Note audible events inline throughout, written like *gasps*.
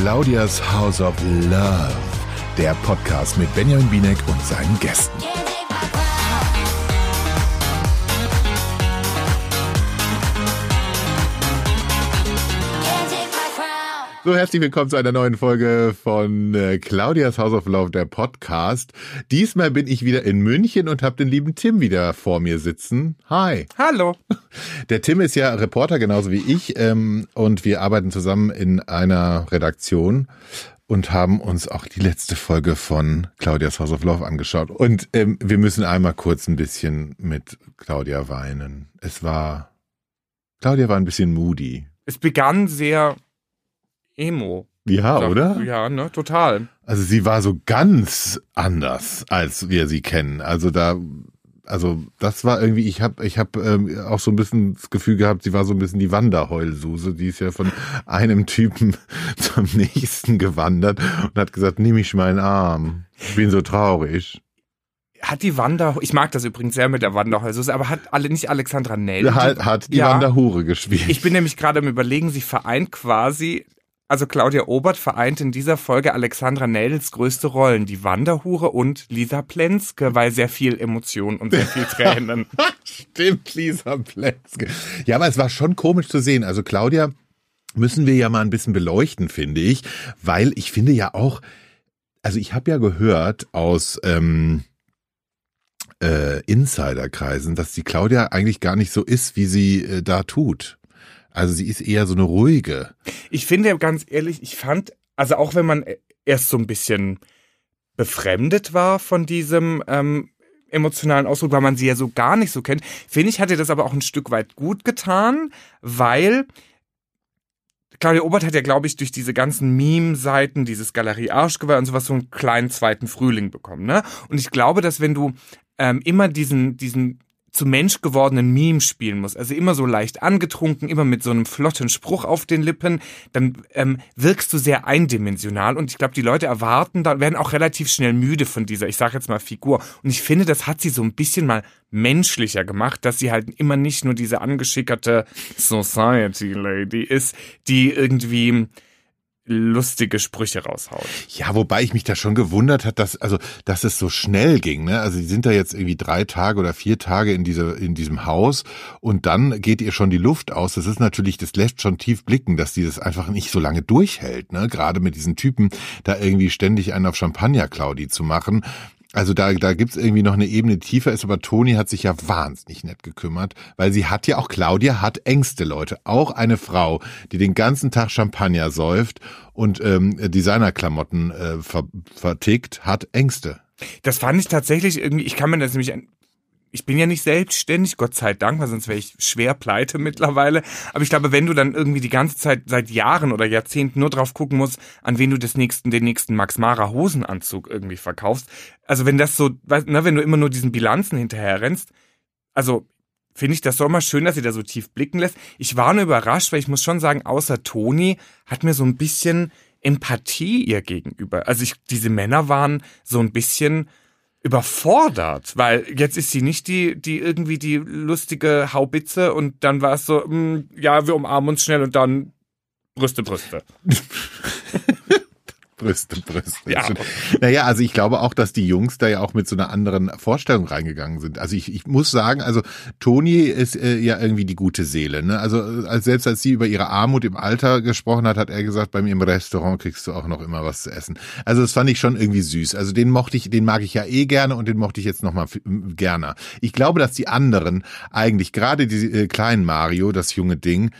Claudias House of Love, der Podcast mit Benjamin Binek und seinen Gästen. So, herzlich willkommen zu einer neuen Folge von äh, Claudias House of Love, der Podcast. Diesmal bin ich wieder in München und habe den lieben Tim wieder vor mir sitzen. Hi. Hallo. *laughs* Der Tim ist ja Reporter genauso wie ich ähm, und wir arbeiten zusammen in einer Redaktion und haben uns auch die letzte Folge von Claudias House of Love angeschaut. Und ähm, wir müssen einmal kurz ein bisschen mit Claudia weinen. Es war, Claudia war ein bisschen moody. Es begann sehr Emo. Ja, Sag- oder? Ja, ne, total. Also sie war so ganz anders, als wir sie kennen. Also da, also das war irgendwie, ich habe ich hab, ähm, auch so ein bisschen das Gefühl gehabt, sie war so ein bisschen die Wanderheulsuse. Die ist ja von *laughs* einem Typen *laughs* zum nächsten gewandert und hat gesagt, nimm mich meinen Arm. Ich bin so traurig. Hat die Wander, ich mag das übrigens sehr mit der Wanderhäuser, aber hat alle nicht Alexandra Nell? Hat, hat die Ja. Wanderhure gespielt. Ich bin nämlich gerade am überlegen, sie vereint quasi, also Claudia Obert vereint in dieser Folge Alexandra Neldels größte Rollen, die Wanderhure und Lisa Plenske, weil sehr viel Emotion und sehr viel Tränen. *laughs* Stimmt, Lisa Plätzke. Ja, aber es war schon komisch zu sehen. Also Claudia müssen wir ja mal ein bisschen beleuchten, finde ich, weil ich finde ja auch, also ich habe ja gehört aus ähm, äh, Insiderkreisen, dass die Claudia eigentlich gar nicht so ist, wie sie äh, da tut. Also sie ist eher so eine ruhige. Ich finde ganz ehrlich, ich fand, also auch wenn man erst so ein bisschen befremdet war von diesem ähm, emotionalen Ausdruck, weil man sie ja so gar nicht so kennt, finde ich, hat ihr das aber auch ein Stück weit gut getan, weil Claudia Obert hat ja, glaube ich, durch diese ganzen Meme-Seiten, dieses Galerie Arschgeweih und sowas so einen kleinen zweiten Frühling bekommen, ne? Und ich glaube, dass wenn du ähm, immer diesen, diesen zu Mensch gewordenen Meme spielen musst, also immer so leicht angetrunken, immer mit so einem flotten Spruch auf den Lippen, dann ähm, wirkst du sehr eindimensional und ich glaube, die Leute erwarten, da werden auch relativ schnell müde von dieser, ich sage jetzt mal Figur. Und ich finde, das hat sie so ein bisschen mal menschlicher gemacht, dass sie halt immer nicht nur diese angeschickerte Society Lady ist, die irgendwie lustige Sprüche raushaut. Ja, wobei ich mich da schon gewundert hat, dass also dass es so schnell ging. Ne? Also sie sind da jetzt irgendwie drei Tage oder vier Tage in diese in diesem Haus und dann geht ihr schon die Luft aus. Das ist natürlich, das lässt schon tief blicken, dass die das einfach nicht so lange durchhält. Ne? Gerade mit diesen Typen da irgendwie ständig einen auf Champagner Claudi zu machen. Also da, da gibt's irgendwie noch eine Ebene tiefer ist, aber Toni hat sich ja wahnsinnig nett gekümmert, weil sie hat ja auch, Claudia hat Ängste, Leute. Auch eine Frau, die den ganzen Tag Champagner säuft und ähm, Designerklamotten äh, ver vertickt, hat Ängste. Das fand ich tatsächlich irgendwie, ich kann mir das nämlich, ich bin ja nicht selbstständig, Gott sei Dank, weil sonst wäre ich schwer pleite mittlerweile. Aber ich glaube, wenn du dann irgendwie die ganze Zeit seit Jahren oder Jahrzehnten nur drauf gucken musst, an wen du das nächsten, den nächsten Max Mara Hosenanzug irgendwie verkaufst, also wenn das so, ne, wenn du immer nur diesen Bilanzen hinterher rennst, also finde ich das doch immer schön, dass sie da so tief blicken lässt. Ich war nur überrascht, weil ich muss schon sagen, außer Toni hat mir so ein bisschen Empathie ihr gegenüber. Also ich, diese Männer waren so ein bisschen überfordert, weil jetzt ist sie nicht die, die irgendwie die lustige Haubitze und dann war es so, mm, ja, wir umarmen uns schnell und dann Brüste, Brüste. *laughs* Brüste, Brüste. Ja. Naja, also ich glaube auch, dass die Jungs da ja auch mit so einer anderen Vorstellung reingegangen sind. Also ich, ich muss sagen, also Toni ist äh, ja irgendwie die gute Seele. Ne? Also äh, als, selbst als sie über ihre Armut im Alter gesprochen hat, hat er gesagt, bei mir im Restaurant kriegst du auch noch immer was zu essen. Also das fand ich schon irgendwie süß. Also den mochte ich, den mag ich ja eh gerne und den mochte ich jetzt noch mal gerne. Ich glaube, dass die anderen eigentlich gerade die äh, kleinen Mario, das junge Ding,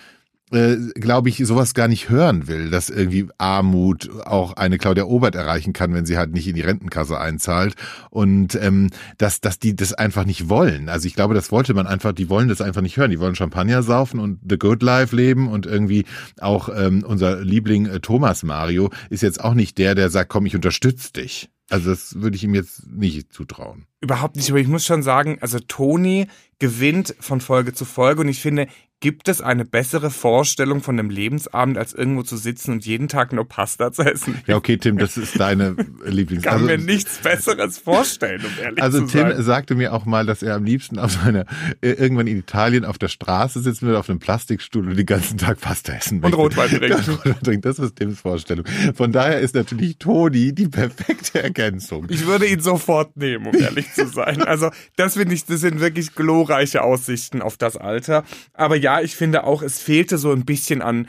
äh, glaube ich, sowas gar nicht hören will, dass irgendwie Armut auch eine Claudia Obert erreichen kann, wenn sie halt nicht in die Rentenkasse einzahlt und ähm, dass, dass die das einfach nicht wollen. Also ich glaube, das wollte man einfach, die wollen das einfach nicht hören. Die wollen Champagner saufen und The Good Life leben und irgendwie auch ähm, unser Liebling äh, Thomas Mario ist jetzt auch nicht der, der sagt, komm, ich unterstütze dich. Also das würde ich ihm jetzt nicht zutrauen. Überhaupt nicht, aber ich muss schon sagen, also Toni gewinnt von Folge zu Folge und ich finde, Gibt es eine bessere Vorstellung von einem Lebensabend, als irgendwo zu sitzen und jeden Tag nur Pasta zu essen? Ja, okay, Tim, das ist deine *laughs* Lieblings. Ich kann also, mir nichts Besseres vorstellen, um ehrlich also zu sein. Also Tim sagte mir auch mal, dass er am liebsten auf seiner, äh, irgendwann in Italien auf der Straße sitzen würde, auf einem Plastikstuhl und den ganzen Tag Pasta essen möchte. *laughs* Und Rotwein trinken. Das ist Tims Vorstellung. Von daher ist natürlich Toni die perfekte Ergänzung. Ich würde ihn sofort nehmen, um ehrlich zu sein. Also das finde ich, das sind wirklich glorreiche Aussichten auf das Alter. Aber ja, ich finde auch, es fehlte so ein bisschen an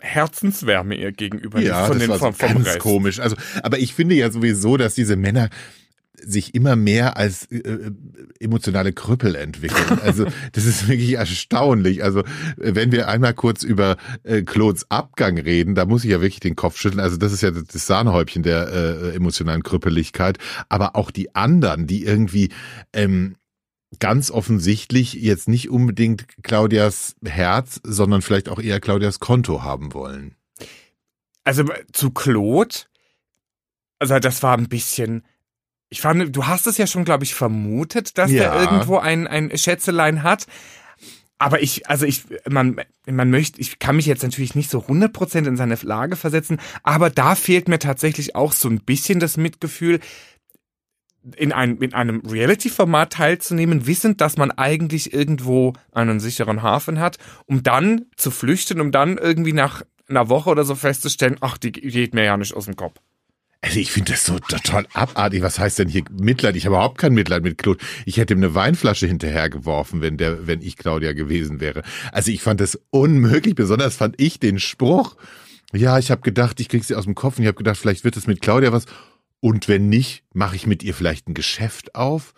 Herzenswärme ihr gegenüber ja, von das den war so vom, ganz Rest. komisch. Also, aber ich finde ja sowieso, dass diese Männer sich immer mehr als äh, äh emotionale Krüppel entwickeln. *laughs* Also das ist wirklich erstaunlich. Also wenn wir einmal kurz über äh, Claudes Abgang reden, da muss ich ja wirklich den Kopf schütteln. Also das ist ja das Sahnehäubchen der äh, emotionalen Krüppeligkeit. Aber auch die anderen, die irgendwie ähm, ganz offensichtlich jetzt nicht unbedingt Claudias Herz, sondern vielleicht auch eher Claudias Konto haben wollen. Also zu Claude, also das war ein bisschen, ich fand, du hast es ja schon, glaube ich, vermutet, dass ja. der irgendwo ein, ein Schätzelein hat. Aber ich, also ich, man, man möchte, ich kann mich jetzt natürlich nicht so 100% in seine Lage versetzen, aber da fehlt mir tatsächlich auch so ein bisschen das Mitgefühl, in, ein, in einem Reality-Format teilzunehmen, wissend, dass man eigentlich irgendwo einen sicheren Hafen hat, um dann zu flüchten, um dann irgendwie nach einer Woche oder so festzustellen, ach, die geht mir ja nicht aus dem Kopf. Also ich finde das so total abartig. Was heißt denn hier Mitleid? Ich habe überhaupt kein Mitleid mit Claude. Ich hätte ihm eine Weinflasche hinterhergeworfen, wenn der, wenn ich Claudia gewesen wäre. Also ich fand das unmöglich. Besonders fand ich den Spruch. Ja, ich habe gedacht, ich krieg sie aus dem Kopf und ich habe gedacht, vielleicht wird es mit Claudia was. Und wenn nicht, mache ich mit ihr vielleicht ein Geschäft auf?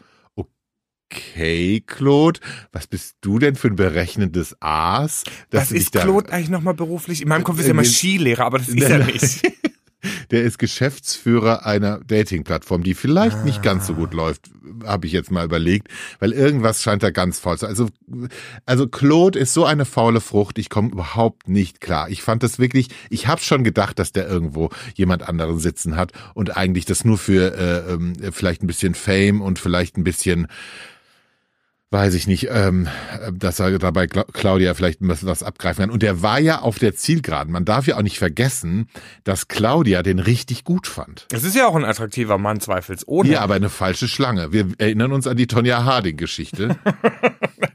Okay, Claude, was bist du denn für ein berechnendes Aas? Was ist Claude eigentlich nochmal beruflich? In meinem Kopf ist er immer Skilehrer, aber das *laughs* ist er nicht. Der ist Geschäftsführer einer Dating-Plattform, die vielleicht ah. nicht ganz so gut läuft, habe ich jetzt mal überlegt, weil irgendwas scheint da ganz faul zu sein. Also, also Claude ist so eine faule Frucht, ich komme überhaupt nicht klar. Ich fand das wirklich, ich habe schon gedacht, dass der irgendwo jemand anderen sitzen hat und eigentlich das nur für äh, ähm, vielleicht ein bisschen Fame und vielleicht ein bisschen weiß ich nicht, ähm, dass er dabei Claudia vielleicht was abgreifen kann. Und der war ja auf der Zielgeraden. Man darf ja auch nicht vergessen, dass Claudia den richtig gut fand. Es ist ja auch ein attraktiver Mann, zweifelsohne. Ja, aber eine falsche Schlange. Wir erinnern uns an die Tonja Harding-Geschichte. *laughs*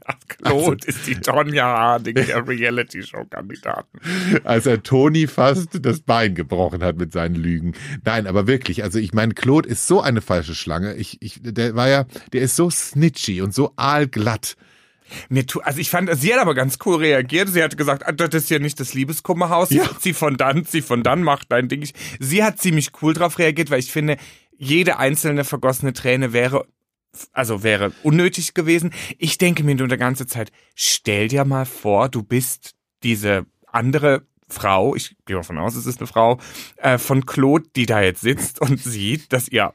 Claude also, ist die Tonja Harding der Reality-Show-Kandidaten. Als er Toni fast das Bein gebrochen hat mit seinen Lügen. Nein, aber wirklich, also ich meine, Claude ist so eine falsche Schlange. Ich, ich, der war ja, der ist so snitchy und so aalglatt. Mir tu, also ich fand, sie hat aber ganz cool reagiert. Sie hat gesagt, ah, das ist ja nicht das Liebeskummerhaus. Ja. Sie von dann, sie von dann macht dein Ding. Sie hat ziemlich cool drauf reagiert, weil ich finde, jede einzelne vergossene Träne wäre also wäre unnötig gewesen. Ich denke mir nur die ganze Zeit, stell dir mal vor, du bist diese andere Frau, ich gehe davon aus, es ist eine Frau, äh, von Claude, die da jetzt sitzt und sieht, dass ihr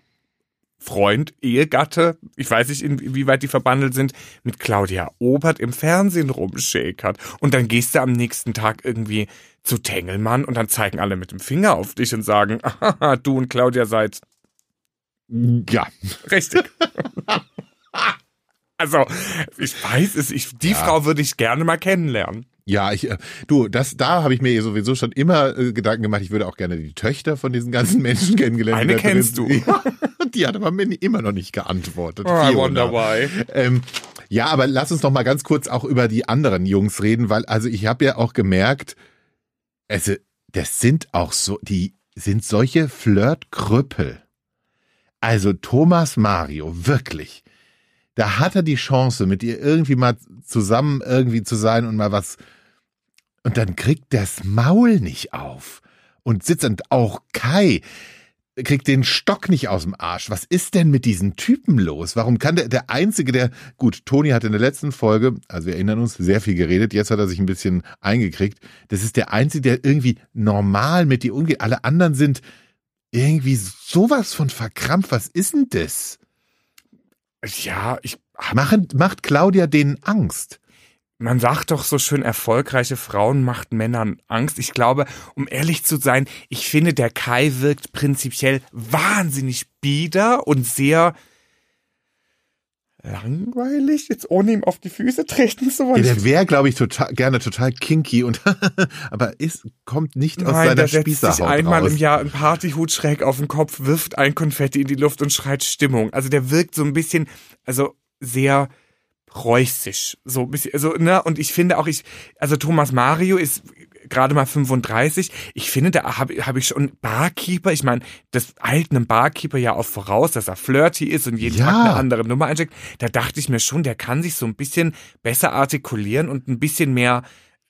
Freund, Ehegatte, ich weiß nicht, inwieweit die verbandelt sind, mit Claudia Obert im Fernsehen rumschäkert. Und dann gehst du am nächsten Tag irgendwie zu Tengelmann und dann zeigen alle mit dem Finger auf dich und sagen, *laughs* du und Claudia seid ja. Richtig. *laughs* also, ich weiß es, ich, die ja. Frau würde ich gerne mal kennenlernen. Ja, ich, äh, du, das, da habe ich mir sowieso schon immer äh, Gedanken gemacht. Ich würde auch gerne die Töchter von diesen ganzen Menschen kennengelernt. Eine kennst du. Ja, *laughs* die hat aber mir immer noch nicht geantwortet. Oh, I wonder why. Ähm, ja, aber lass uns noch mal ganz kurz auch über die anderen Jungs reden, weil also ich habe ja auch gemerkt, also das sind auch so, die sind solche Flirtkrüppel. Also Thomas Mario, wirklich. Da hat er die Chance, mit ihr irgendwie mal zusammen irgendwie zu sein und mal was. Und dann kriegt das Maul nicht auf. Und sitzt und auch Kai kriegt den Stock nicht aus dem Arsch. Was ist denn mit diesen Typen los? Warum kann der, der Einzige, der, gut, Toni hat in der letzten Folge, also wir erinnern uns, sehr viel geredet, jetzt hat er sich ein bisschen eingekriegt. Das ist der Einzige, der irgendwie normal mit dir umgeht. Alle anderen sind, irgendwie sowas von verkrampft. Was ist denn das? Ja, ich. Machen, macht Claudia denen Angst? Man sagt doch so schön, erfolgreiche Frauen macht Männern Angst. Ich glaube, um ehrlich zu sein, ich finde, der Kai wirkt prinzipiell wahnsinnig bieder und sehr langweilig, jetzt ohne ihm auf die Füße treten zu wollen. Ja, der wäre, glaube ich, total, gerne total kinky und *laughs* aber ist, kommt nicht aus Nein, seiner der setzt sich einmal raus. im Jahr einen Partyhut schräg auf den Kopf, wirft ein Konfetti in die Luft und schreit Stimmung. Also der wirkt so ein bisschen, also sehr preußisch, so ein bisschen, also, ne, und ich finde auch, ich, also Thomas Mario ist gerade mal 35. Ich finde, da habe hab ich schon Barkeeper. Ich meine, das eilt einem Barkeeper ja auch voraus, dass er flirty ist und jeden Ja. Tag eine andere Nummer einsteckt. Da dachte ich mir schon, der kann sich so ein bisschen besser artikulieren und ein bisschen mehr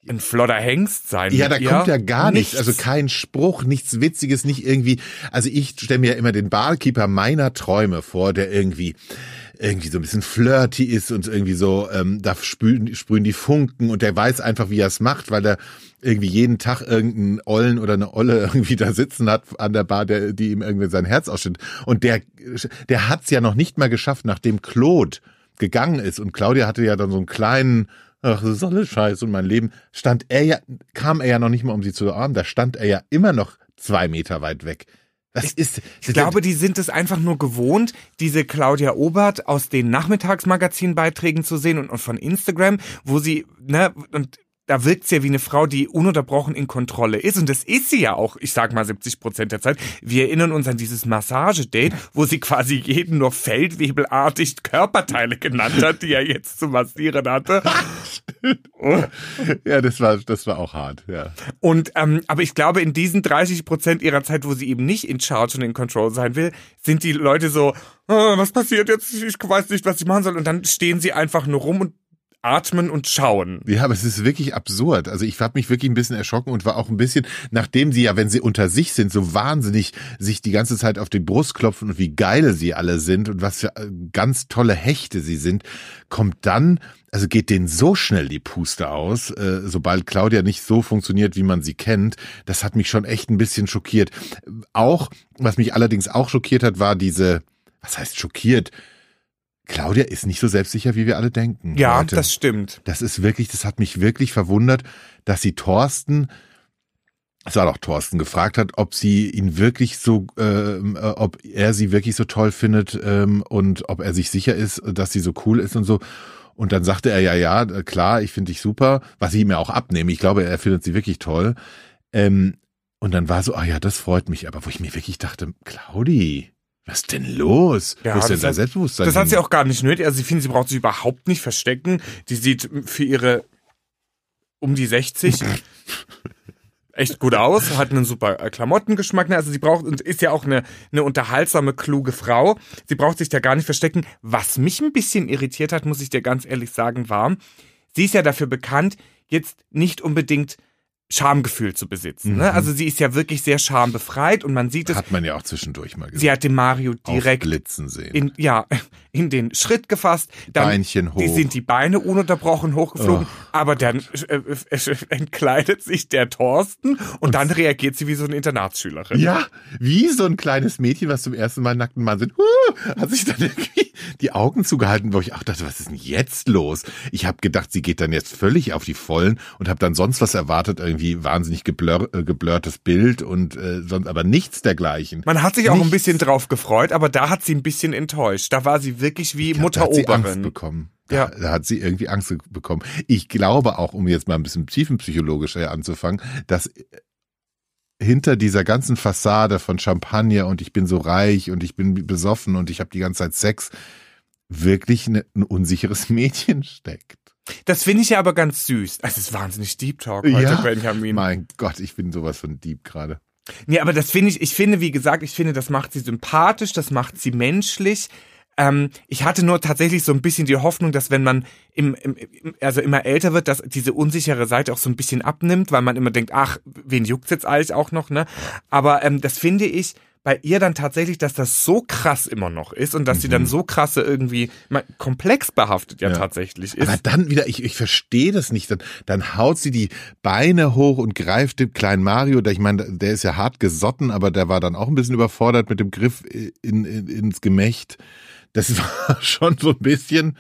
ein flotter Hengst sein. Ja, da ihr. kommt ja gar nichts. Also Nichts. kein Spruch, nichts Witziges, nicht irgendwie. Also ich stelle mir ja immer den Barkeeper meiner Träume vor, der irgendwie irgendwie so ein bisschen flirty ist und irgendwie so, ähm, da sprühen, sprühen die Funken und der weiß einfach, wie er es macht, weil er irgendwie jeden Tag irgendeinen Ollen oder eine Olle *laughs* irgendwie da sitzen hat an der Bar, der, die ihm irgendwie sein Herz ausschüttet. Und der, der hat's ja noch nicht mal geschafft, nachdem Claude gegangen ist und Claudia hatte ja dann so einen kleinen, ach, das ist alles scheiße und mein Leben, stand er ja, kam er ja noch nicht mal, um sie zu umarmen, da stand er ja immer noch zwei Meter weit weg. Das ist, Ich glaube, die sind es einfach nur gewohnt, diese Claudia Obert aus den Nachmittagsmagazinbeiträgen zu sehen und, und von Instagram, wo sie, ne, und da wirkt sie ja wie eine Frau, die ununterbrochen in Kontrolle ist. Und das ist sie ja auch, ich sag mal 70 Prozent der Zeit. Wir erinnern uns an dieses Massagedate, wo sie quasi jeden nur feldwebelartig Körperteile genannt hat, die er jetzt zu massieren hatte. *laughs* ja, das war, das war auch hart, ja. Und ähm, aber ich glaube, in diesen 30 Prozent ihrer Zeit, wo sie eben nicht in Charge und in Control sein will, sind die Leute so, "Ah, was passiert jetzt? Ich weiß nicht, was ich machen soll. Und dann stehen sie einfach nur rum und atmen und schauen. Ja, aber es ist wirklich absurd. Also ich habe mich wirklich ein bisschen erschrocken und war auch ein bisschen, nachdem sie ja, wenn sie unter sich sind, so wahnsinnig sich die ganze Zeit auf die Brust klopfen und wie geil sie alle sind und was für äh, ganz tolle Hechte sie sind, kommt dann, also geht denen so schnell die Puste aus, äh, sobald Claudia nicht so funktioniert, wie man sie kennt. Das hat mich schon echt ein bisschen schockiert. Auch, was mich allerdings auch schockiert hat, war diese, was heißt schockiert? Claudia ist nicht so selbstsicher, wie wir alle denken. Ja, Leute. das stimmt. Das ist wirklich, das hat mich wirklich verwundert, dass sie Thorsten, es war doch Thorsten, gefragt hat, ob sie ihn wirklich so, ähm, äh, ob er sie wirklich so toll findet ähm, und ob er sich sicher ist, dass sie so cool ist und so. Und dann sagte er ja, ja, klar, ich finde dich super, was ich ihm ja auch abnehme. Ich glaube, er findet sie wirklich toll. Ähm, und dann war so, ah ja, das freut mich, aber wo ich mir wirklich dachte, Claudi, was ist denn los? Ja, wo ist denn das dein hat- Selbstbewusstsein? Das hat hin? sie auch gar nicht nötig. Also ich finde, sie braucht sich überhaupt nicht verstecken. Die sieht für ihre um die 60 *laughs* echt gut aus, hat einen super äh, Klamottengeschmack. ne? Also sie braucht und ist ja auch eine, eine unterhaltsame, kluge Frau. Sie braucht sich da gar nicht verstecken. Was mich ein bisschen irritiert hat, muss ich dir ganz ehrlich sagen, war, sie ist ja dafür bekannt, jetzt nicht unbedingt Schamgefühl zu besitzen. Ne? Also sie ist ja wirklich sehr schambefreit und man sieht es. Hat man ja auch zwischendurch mal gesehen. Sie hat den Mario direkt Aufblitzen sehen. in, ja, in den Schritt gefasst. Dann Beinchen hoch. Die sind die Beine ununterbrochen hochgeflogen. Aber dann äh, äh, entkleidet sich der Thorsten und, dann reagiert sie wie so eine Internatsschülerin. Ja, wie so ein kleines Mädchen, was zum ersten Mal nackten Mann sieht, uh, hat sich dann irgendwie die Augen zugehalten, wo ich auch dachte, was ist denn jetzt los? Ich habe gedacht, sie geht dann jetzt völlig auf die Vollen und habe dann sonst was erwartet, irgendwie wahnsinnig geblur, äh, geblurrtes Bild und äh, sonst aber nichts dergleichen. Man hat sich auch ein Nichts. bisschen drauf gefreut, aber da hat sie ein bisschen enttäuscht. Da war sie wirklich wie Da hat sie Angst bekommen. Da, Ja. da hat sie irgendwie Angst bekommen. Ich glaube auch, um jetzt mal ein bisschen tiefenpsychologischer anzufangen, dass äh, hinter dieser ganzen Fassade von Champagner und ich bin so reich und ich bin besoffen und ich habe die ganze Zeit Sex wirklich ne, ein unsicheres *laughs* Mädchen steckt. Das finde ich ja aber ganz süß. Es ist wahnsinnig Deep Talk heute, Ja. Benjamin. Mein Gott, ich bin sowas von deep gerade. Nee, aber das finde ich, ich finde, wie gesagt, ich finde, das macht sie sympathisch, das macht sie menschlich. Ähm, ich hatte nur tatsächlich so ein bisschen die Hoffnung, dass wenn man im, im, also immer älter wird, dass diese unsichere Seite auch so ein bisschen abnimmt, weil man immer denkt, ach, wen juckt's jetzt eigentlich auch noch, ne? Aber ähm, das finde ich bei ihr dann tatsächlich, dass das so krass immer noch ist und dass sie dann so krasse irgendwie mal, komplex behaftet ja, Ja. tatsächlich ist. Aber dann wieder, ich, ich verstehe das nicht. Dann, dann haut sie die Beine hoch und greift dem kleinen Mario, der, ich meine, der ist ja hart gesotten, aber der war dann auch ein bisschen überfordert mit dem Griff in, in, ins Gemächt. Das *laughs* war schon so ein bisschen,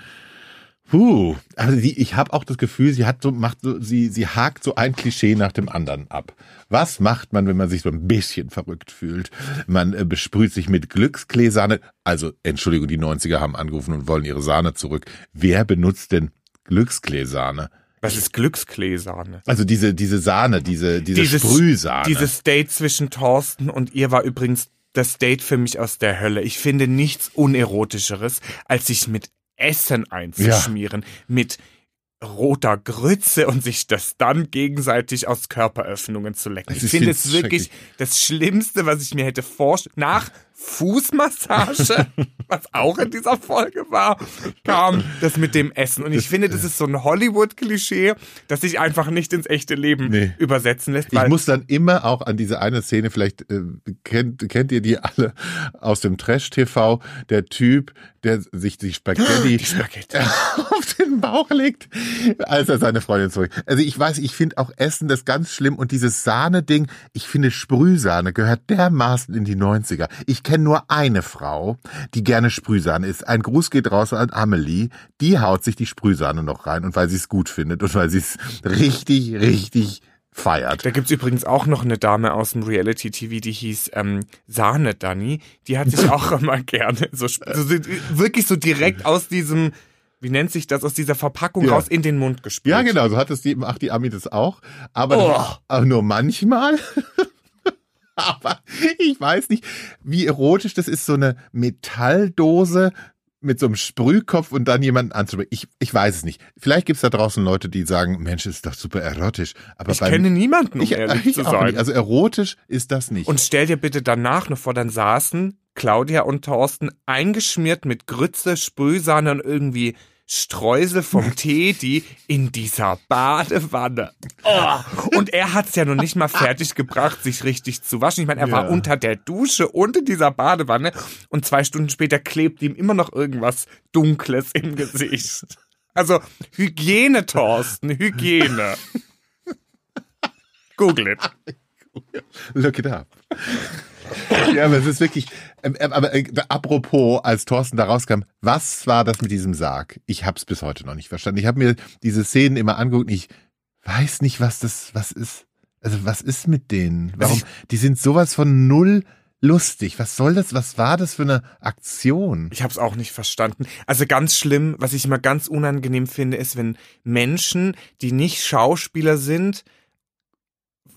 Puh, also sie, ich habe auch das Gefühl, sie hat so macht so sie sie hakt so ein Klischee nach dem anderen ab. Was macht man, wenn man sich so ein bisschen verrückt fühlt? Man äh, besprüht sich mit Glückskleesahne. Also Entschuldigung, die 90er haben angerufen und wollen ihre Sahne zurück. Wer benutzt denn Glückskleesahne? Was ist Glückskleesahne? Also diese diese Sahne, diese diese Dieses- Sprühsahne. Dieses Date zwischen Thorsten und ihr war übrigens das Date für mich aus der Hölle. Ich finde nichts unerotischeres, als sich mit Essen einzuschmieren, mit roter Grütze und sich das dann gegenseitig aus Körperöffnungen zu lecken. Das Ich finde es wirklich das Schlimmste, was ich mir hätte vorstellen. Nach Fußmassage, *laughs* was auch in dieser Folge war, kam das mit dem Essen. Und ich finde, das ist so ein Hollywood-Klischee, das sich einfach nicht ins echte Leben Nee. übersetzen lässt. Ich muss dann immer auch an diese eine Szene, vielleicht äh, kennt, kennt ihr die alle aus dem Trash-TV, der Typ, der sich die Spaghetti, *gasps* Die Spaghetti. *laughs* auf den Bauch legt, als er seine Freundin zurück. Also ich weiß, ich finde auch Essen das ganz schlimm und dieses Sahne-Ding, ich finde Sprühsahne gehört dermaßen in die 90er. Ich kenne nur eine Frau, die gerne Sprühsahne isst. Ein Gruß geht raus an Amelie, die haut sich die Sprühsahne noch rein und weil sie es gut findet und weil sie es richtig, richtig feiert. Da gibt's übrigens auch noch eine Dame aus dem Reality-TV, die hieß ähm, Sahne Dani. Die hat sich auch *laughs* immer gerne so, so wirklich so direkt aus diesem, wie nennt sich das, aus dieser Verpackung Ja. raus in den Mund gespült. Ja, genau, so hat es die, macht die Ami das auch. Aber, Oh. aber nur manchmal. *laughs* *laughs* aber ich weiß nicht, wie erotisch das ist, so eine Metalldose mit so einem Sprühkopf und dann jemanden anzubringen. Ich, ich weiß es nicht. Vielleicht gibt's da draußen Leute, die sagen, Mensch, ist doch super erotisch. Aber Ich kenne niemanden, um ich, ehrlich ich zu auch sein. nicht. Also erotisch ist das nicht. Und stell dir bitte danach noch vor, dann saßen Claudia und Thorsten eingeschmiert mit Grütze, Sprühsahne und irgendwie Streusel vom *laughs* Teddy in dieser Badewanne. Oh. Und er hat's ja noch nicht mal *laughs* fertig gebracht, sich richtig zu waschen. Ich meine, er war Ja. unter der Dusche und in dieser Badewanne und zwei Stunden später klebt ihm immer noch irgendwas Dunkles im Gesicht. Also Hygiene, Thorsten, Hygiene. *laughs* Google it. Look it up. *laughs* ja, aber es ist wirklich, ähm, ähm, aber äh, apropos, als Thorsten da rauskam, was war das mit diesem Sarg? Ich hab's bis heute noch nicht verstanden. Ich habe mir diese Szenen immer angeguckt und ich weiß nicht, was das, was ist. Also was ist mit denen? Warum? Die sind sowas von null lustig. Was soll das? Was war das für eine Aktion? Ich habe es auch nicht verstanden. Also ganz schlimm, was ich immer ganz unangenehm finde, ist, wenn Menschen, die nicht Schauspieler sind,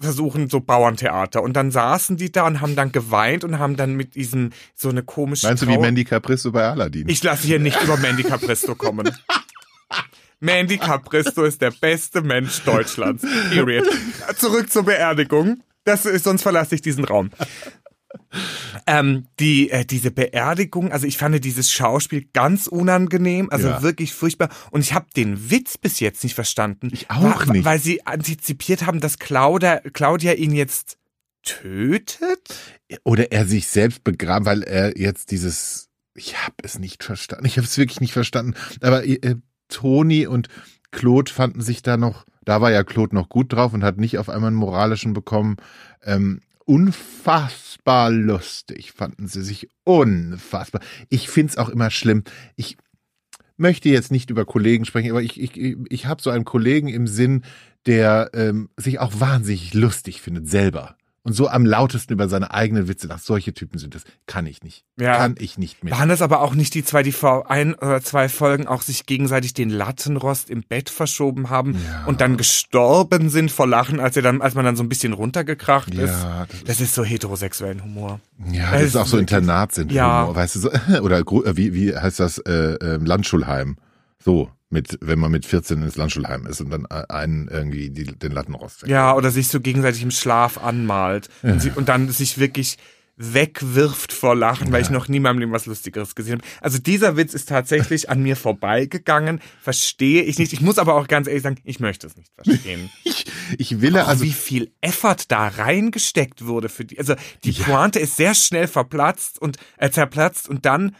versuchen so Bauerntheater und dann saßen die da und haben dann geweint und haben dann mit diesem so eine komische Meinst du wie Mandy Capristo bei Aladdin? Ich lasse hier nicht über Mandy Capristo kommen. *laughs* Mandy Capristo ist der beste Mensch Deutschlands. Period. *laughs* Zurück zur Beerdigung. Das ist, sonst verlasse ich diesen Raum. Ähm, die, äh, diese Beerdigung, also ich fand dieses Schauspiel ganz unangenehm, also Ja. wirklich furchtbar. Und ich habe den Witz bis jetzt nicht verstanden. Ich auch Wa- nicht. Weil sie antizipiert haben, dass Claudia, Claudia ihn jetzt tötet? Oder er sich selbst begraben, weil er jetzt dieses, ich habe es nicht verstanden. Ich habe es wirklich nicht verstanden. Aber äh, Toni und Claude fanden sich da noch, da war ja Claude noch gut drauf und hat nicht auf einmal einen moralischen bekommen. Ähm, unfassbar lustig fanden sie sich. Unfassbar. Ich find's auch immer schlimm. Ich möchte jetzt nicht über Kollegen sprechen, aber ich, ich, ich habe so einen Kollegen im Sinn, der ähm, sich auch wahnsinnig lustig findet, selber. Und so am lautesten über seine eigenen Witze lacht. Solche Typen sind das. Kann ich nicht. Ja. Kann ich nicht mehr. Waren das aber auch nicht die zwei, die vor ein oder zwei Folgen auch sich gegenseitig den Lattenrost im Bett verschoben haben Ja. und dann gestorben sind vor Lachen, als er dann, als man dann so ein bisschen runtergekracht ist? Ja, das ist, Das ist so heterosexuellen Humor. ja, das das ist auch so wirklich- Internatsyndrom. Ja. Weißt du, so, *laughs* oder äh, wie, wie heißt das, äh, äh, Landschulheim. So, mit, wenn man mit 14 ins Landschulheim ist und dann einen irgendwie die, den Lattenrost weg. Ja, oder sich so gegenseitig im Schlaf anmalt und, sie, und dann sich wirklich wegwirft vor Lachen, weil ich noch nie in meinem Leben was Lustigeres gesehen habe. Also dieser Witz ist tatsächlich an mir vorbeigegangen, verstehe ich nicht. Ich muss aber auch ganz ehrlich sagen, ich möchte es nicht verstehen. *laughs* Ich, ich will also wie viel Effort da reingesteckt wurde für die. Also die Pointe ist sehr schnell verplatzt und äh, zerplatzt und dann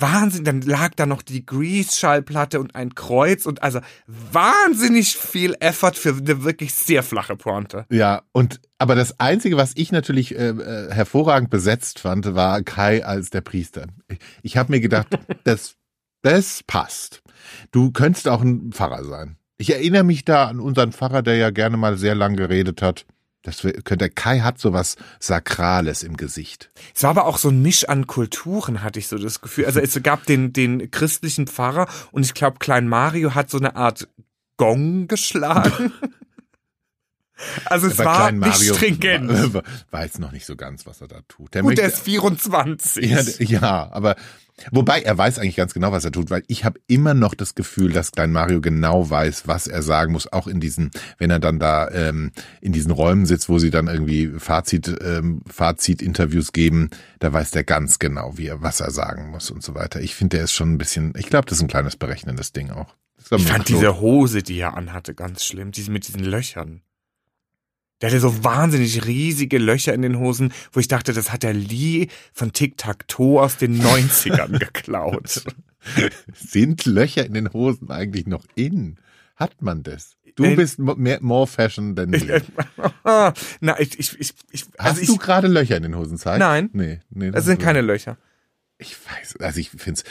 Wahnsinn, dann lag da noch die Grease-Schallplatte und ein Kreuz und also wahnsinnig viel Effort für eine wirklich sehr flache Pointe. Ja, und aber das Einzige, was ich natürlich äh, äh, hervorragend besetzt fand, war Kai als der Priester. Ich, ich habe mir gedacht, *laughs* das, das passt. Du könntest auch ein Pfarrer sein. Ich erinnere mich da an unseren Pfarrer, der ja gerne mal sehr lang geredet hat. Das könnte, Kai hat sowas Sakrales im Gesicht. Es war aber auch so ein Misch an Kulturen, hatte ich so das Gefühl. Also es gab den, den christlichen Pfarrer und ich glaube, Klein Mario hat so eine Art Gong geschlagen. *laughs* Also es Aber war Klein nicht Mario stringent. War, *laughs* war jetzt noch nicht so ganz, was er da tut. Der Gut, möchte- der ist 24. Ja, ja, aber wobei er weiß eigentlich ganz genau, was er tut, weil ich habe immer noch das Gefühl, dass Klein Mario genau weiß, was er sagen muss, auch in diesen, wenn er dann da ähm, in diesen Räumen sitzt, wo sie dann irgendwie Fazit, ähm, Fazit-Interviews geben, da weiß der ganz genau, wie er, was er sagen muss und so weiter. Ich finde, der ist schon ein bisschen, ich glaube, das ist ein kleines berechnendes Ding auch. Ich fand Klo. diese Hose, die er anhatte, ganz schlimm. Diese mit diesen Löchern. Der hatte so wahnsinnig riesige Löcher in den Hosen, wo ich dachte, das hat der Lee von Tic Tac Toe aus den 90ern *laughs* geklaut. Sind Löcher in den Hosen eigentlich noch in? Hat man das? Du Äh, bist mehr, more fashion than me. *laughs* Na, ich, ich, ich, ich Hast also ich, du gerade Löcher in den Hosen, Zeit? Nein. Nee, nee. das sind keine Löcher. Ich weiß, also ich finde es.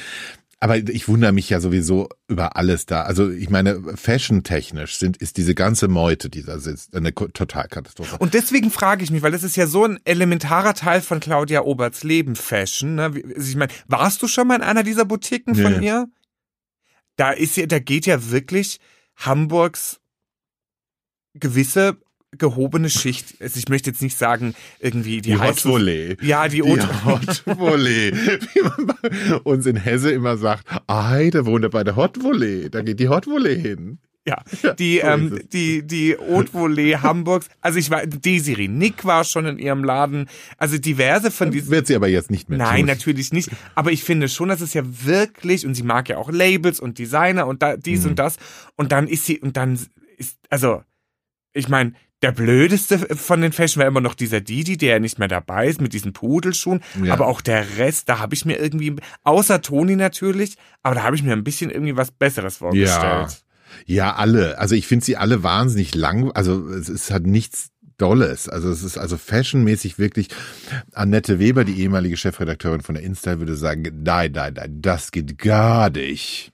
Aber ich wundere mich ja sowieso über alles da. Also ich meine, fashion-technisch sind, ist diese ganze Meute, die da sitzt, eine Totalkatastrophe. Und deswegen frage ich mich, weil das ist ja so ein elementarer Teil von Claudia Oberts Leben, Fashion. Ne? Also Ich meine, warst du schon mal in einer dieser Boutiquen von Nee. ihr? Da ist ja, da geht ja wirklich Hamburgs gewisse gehobene Schicht. Also ich möchte jetzt nicht sagen, irgendwie die, Die Hot Volley. Ja, die, Die Haute- Hot Volley. Wie man bei uns in Hesse immer sagt, ah, da wohnt er bei der Hot Volley. Da geht die Hot Volley hin. Ja, die, so ähm, die, die Haute Volée Hamburgs. Also ich war, Desiree Nick war schon in ihrem Laden. Also diverse von diesen. Wird sie aber jetzt nicht mehr Nein, tun. natürlich nicht. Aber ich finde schon, dass es ja wirklich, und sie mag ja auch Labels und Designer und da, dies Mhm. und das. Und dann ist sie, und dann ist, also, ich meine, der blödeste von den Fashion war immer noch dieser Didi, der ja nicht mehr dabei ist mit diesen Pudelschuhen. Ja. Aber auch der Rest, da habe ich mir irgendwie, außer Toni natürlich, aber da habe ich mir ein bisschen irgendwie was Besseres Ja. vorgestellt. Ja, alle. Also ich finde sie alle wahnsinnig lang. Also es ist halt nichts Dolles. Also es ist also fashionmäßig wirklich. Annette Weber, die ehemalige Chefredakteurin von der Insta, würde sagen, nein, nein, nein, das geht gar nicht.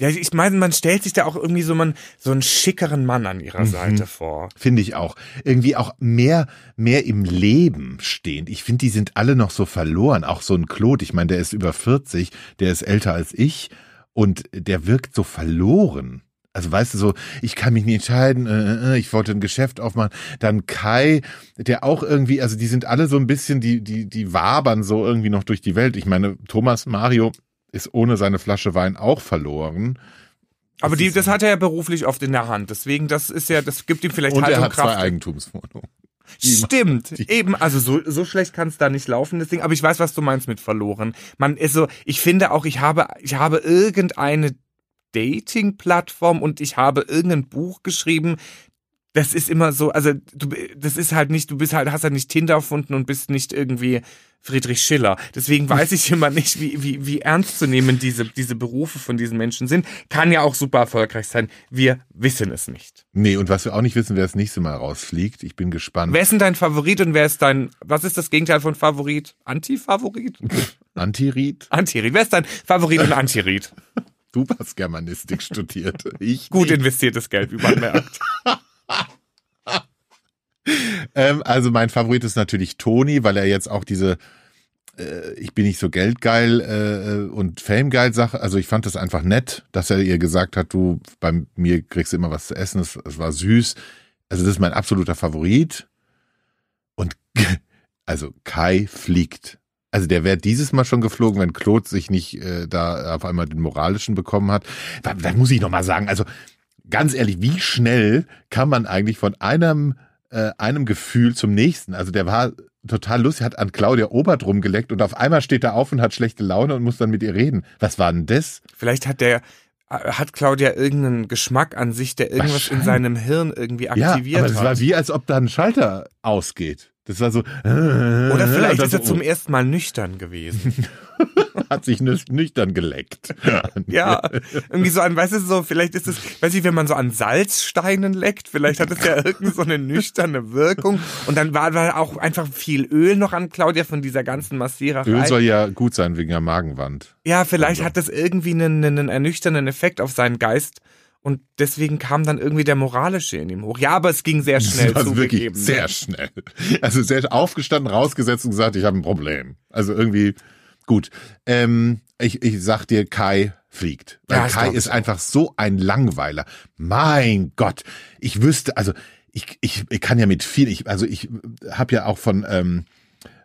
Ja, ich meine, man stellt sich da auch irgendwie so, man, so einen schickeren Mann an ihrer Mhm. Seite vor. Finde ich auch. Irgendwie auch mehr, mehr im Leben stehend. Ich finde, die sind alle noch so verloren. Auch so ein Claude. Ich meine, der ist über 40, der ist älter als ich und der wirkt so verloren. Also weißt du so, ich kann mich nicht entscheiden, äh, äh, ich wollte ein Geschäft aufmachen. Dann Kai, der auch irgendwie, also die sind alle so ein bisschen, die, die, die wabern so irgendwie noch durch die Welt. Ich meine, Thomas Mario ist ohne seine Flasche Wein auch verloren. Aber die, ist- das hat er ja beruflich oft in der Hand. Deswegen, das ist ja, das gibt ihm vielleicht Und Halt er und hat zwei Kraft. Eigentumswohnungen. *laughs* Stimmt, Die- eben, also so, so schlecht kann es da nicht laufen, deswegen, aber ich weiß, was du meinst mit verloren. Man ist so, ich finde auch, ich habe, ich habe irgendeine Dating-Plattform und ich habe irgendein Buch geschrieben. Das ist immer so, also du, das ist halt nicht, du bist halt, hast halt nicht Tinder erfunden und bist nicht irgendwie Friedrich Schiller. Deswegen weiß ich immer nicht, wie, wie, wie ernst zu nehmen diese, diese Berufe von diesen Menschen sind. Kann ja auch super erfolgreich sein. Wir wissen es nicht. Nee, und was wir auch nicht wissen, wer das nächste Mal rausfliegt. Ich bin gespannt. Wer ist denn dein Favorit und wer ist dein, was ist das Gegenteil von Favorit? Anti-Favorit? Antiried? Antirit. Wer ist dein Favorit und Antirit? *laughs* Du hast Germanistik studiert. Ich Gut investiertes Geld, wie man merkt. *laughs* *laughs* Ähm, also mein Favorit ist natürlich Toni, weil er jetzt auch diese äh, ich bin nicht so geldgeil äh, und famegeil Sache. Also ich fand das einfach nett, dass er ihr gesagt hat, du bei mir kriegst du immer was zu essen. Es, es war süß. Also das ist mein absoluter Favorit. Und *laughs* also Kai fliegt. Also der wäre dieses Mal schon geflogen, wenn Claude sich nicht äh, da auf einmal den moralischen bekommen hat. Da, da muss ich noch mal sagen, also ganz ehrlich, wie schnell kann man eigentlich von einem äh, einem Gefühl zum nächsten? Also der war total lustig, hat an Claudia Obert rumgeleckt und auf einmal steht er auf und hat schlechte Laune und muss dann mit ihr reden. Was war denn das? Vielleicht hat der, äh, hat Claudia irgendeinen Geschmack an sich, der irgendwas in seinem Hirn irgendwie aktiviert ja, aber das hat. war wie, als ob da ein Schalter ausgeht. Das war so. Oder vielleicht *laughs* ist er so, zum ersten Mal nüchtern gewesen. *laughs* hat sich nüchtern geleckt. *laughs* Ja, irgendwie so an, weißt du, so, vielleicht ist es, weiß ich, wenn man so an Salzsteinen leckt, vielleicht hat es ja irgendwie so eine nüchterne Wirkung. Und dann war, war auch einfach viel Öl noch an Claudia von dieser ganzen Massiererei. Öl soll ja gut sein wegen der Magenwand. Ja, vielleicht also. hat das irgendwie einen, einen ernüchternden Effekt auf seinen Geist. Und deswegen kam dann irgendwie der moralische in ihm hoch. Ja, aber es ging sehr schnell also wirklich ne? sehr schnell. Also sehr aufgestanden, rausgesetzt und gesagt, ich habe ein Problem. Also irgendwie gut. Ähm, ich, ich sag dir, Kai fliegt. Weil ja, Kai ist einfach so ein Langweiler. Mein Gott, ich wüsste, also ich, ich, ich kann ja mit viel, ich, also ich habe ja auch von ähm,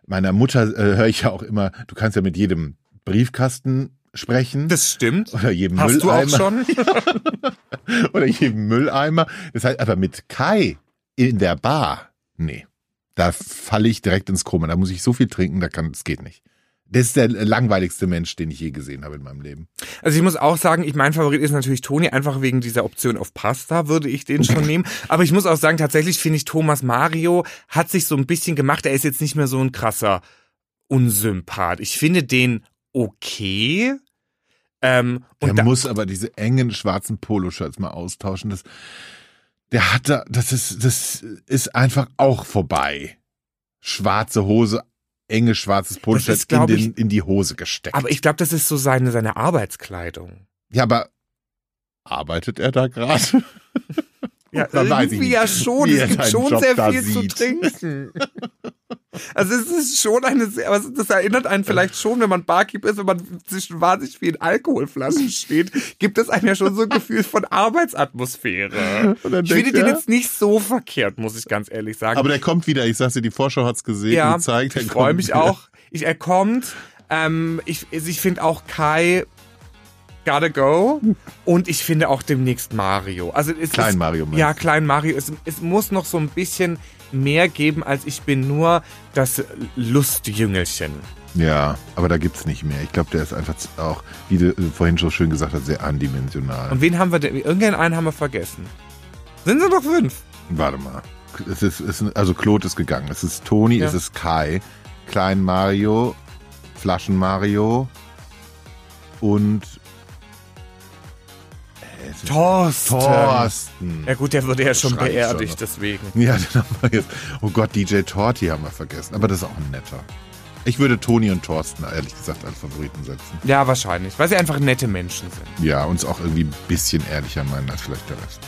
meiner Mutter äh, höre ich ja auch immer, du kannst ja mit jedem Briefkasten sprechen. Das stimmt. Oder jedem Hast Mülleimer. du auch schon? *laughs* Oder jedem Mülleimer. Das heißt, aber mit Kai in der Bar, nee. Da falle ich direkt ins Krumme. Da muss ich so viel trinken, da kann, das geht nicht. Das ist der langweiligste Mensch, den ich je gesehen habe in meinem Leben. Also ich muss auch sagen, ich mein Favorit ist natürlich Toni, einfach wegen dieser Option auf Pasta würde ich den schon nehmen. *laughs* Aber ich muss auch sagen, tatsächlich finde ich Thomas Mario hat sich so ein bisschen gemacht. Er ist jetzt nicht mehr so ein krasser Unsympath. Ich finde den okay. Ähm, der muss aber diese engen schwarzen Poloshirts mal austauschen. Das, der hat da, das ist, das ist einfach auch vorbei. Schwarze Hose, enge schwarzes Poloshirt in, den, in die Hose gesteckt. Aber ich glaube, das ist so seine, seine Arbeitskleidung. Ja, aber arbeitet er da gerade? Ja, *laughs* irgendwie ja schon. Es gibt schon Job sehr viel zu trinken. *laughs* Also es ist schon eine sehr, aber das erinnert einen vielleicht schon, wenn man Barkeep ist, wenn man zwischen wahnsinnig vielen Alkoholflaschen steht, gibt es einem ja schon so ein Gefühl von Arbeitsatmosphäre. Ich finde den jetzt nicht so verkehrt, muss ich ganz ehrlich sagen. Aber der kommt wieder, ich sag's dir, die Vorschau hat's gesehen, ja, gezeigt. Ich freue mich wieder. auch. Ich, er kommt. Ähm, ich ich finde auch Kai Gotta Go. Und ich finde auch demnächst Mario. Also es Klein ist, Mario. Ja, Klein Mario. Es, es muss noch so ein bisschen mehr geben, als ich bin nur das Lustjüngelchen. Ja, aber da gibt's nicht mehr. Ich glaube, der ist einfach auch, wie du vorhin schon schön gesagt hast, sehr andimensional. Und wen haben wir denn? Irgendeinen haben wir vergessen. Sind sie doch fünf? Warte mal. Es ist, es ist, also Claude ist gegangen. Es ist Toni, ja. es ist Kai, Klein Mario, Flaschen Mario und Thorsten. Thorsten. Ja gut, der wurde ja schon beerdigt, schon deswegen. Ja, den haben wir jetzt. Oh Gott, DJ Torti haben wir vergessen. Aber das ist auch ein netter. Ich würde Toni und Thorsten ehrlich gesagt als Favoriten setzen. Ja, wahrscheinlich, weil sie einfach nette Menschen sind. Ja, uns auch irgendwie ein bisschen ehrlicher meinen als vielleicht der Rest.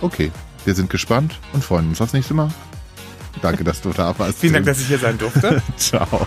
Okay, wir sind gespannt und freuen uns aufs nächste Mal. Danke, dass du da warst. Vielen Dank, dass ich hier sein durfte. *laughs* Ciao.